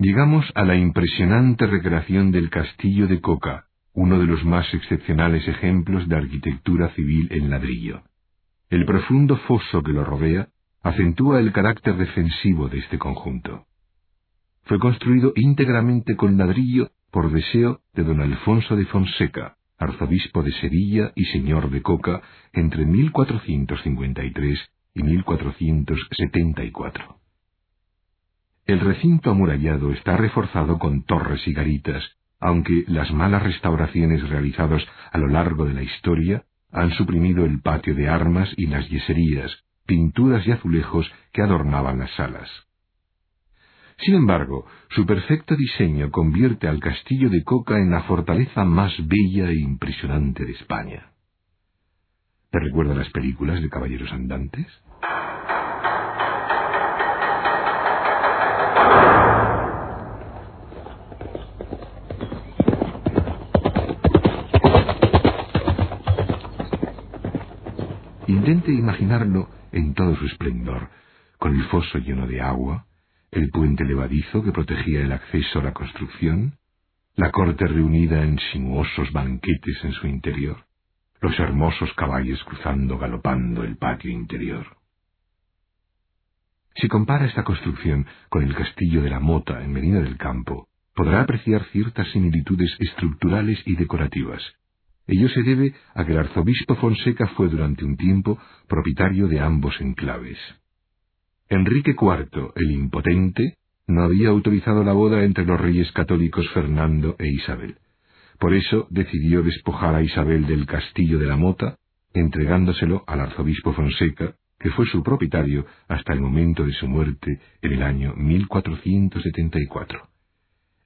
Llegamos a la impresionante recreación del castillo de Coca, uno de los más excepcionales ejemplos de arquitectura civil en ladrillo. El profundo foso que lo rodea acentúa el carácter defensivo de este conjunto. Fue construido íntegramente con ladrillo por deseo de don Alfonso de Fonseca, arzobispo de Sevilla y señor de Coca entre 1453 y 1474. El recinto amurallado está reforzado con torres y garitas, aunque las malas restauraciones realizadas a lo largo de la historia han suprimido el patio de armas y las yeserías, pinturas y azulejos que adornaban las salas. Sin embargo, su perfecto diseño convierte al castillo de Coca en la fortaleza más bella e impresionante de España. ¿Te recuerda las películas de Caballeros Andantes? Intente imaginarlo en todo su esplendor, con el foso lleno de agua, el puente levadizo que protegía el acceso a la construcción, la corte reunida en sinuosos banquetes en su interior, los hermosos caballos cruzando galopando el patio interior. Si compara esta construcción con el castillo de la Mota en Medina del Campo, podrá apreciar ciertas similitudes estructurales y decorativas. Ello se debe a que el arzobispo Fonseca fue durante un tiempo propietario de ambos enclaves. Enrique IV, el impotente, no había autorizado la boda entre los reyes católicos Fernando e Isabel. Por eso decidió despojar a Isabel del castillo de la Mota, entregándoselo al arzobispo Fonseca, que fue su propietario hasta el momento de su muerte en el año 1474.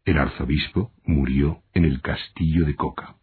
El arzobispo murió en el castillo de Coca.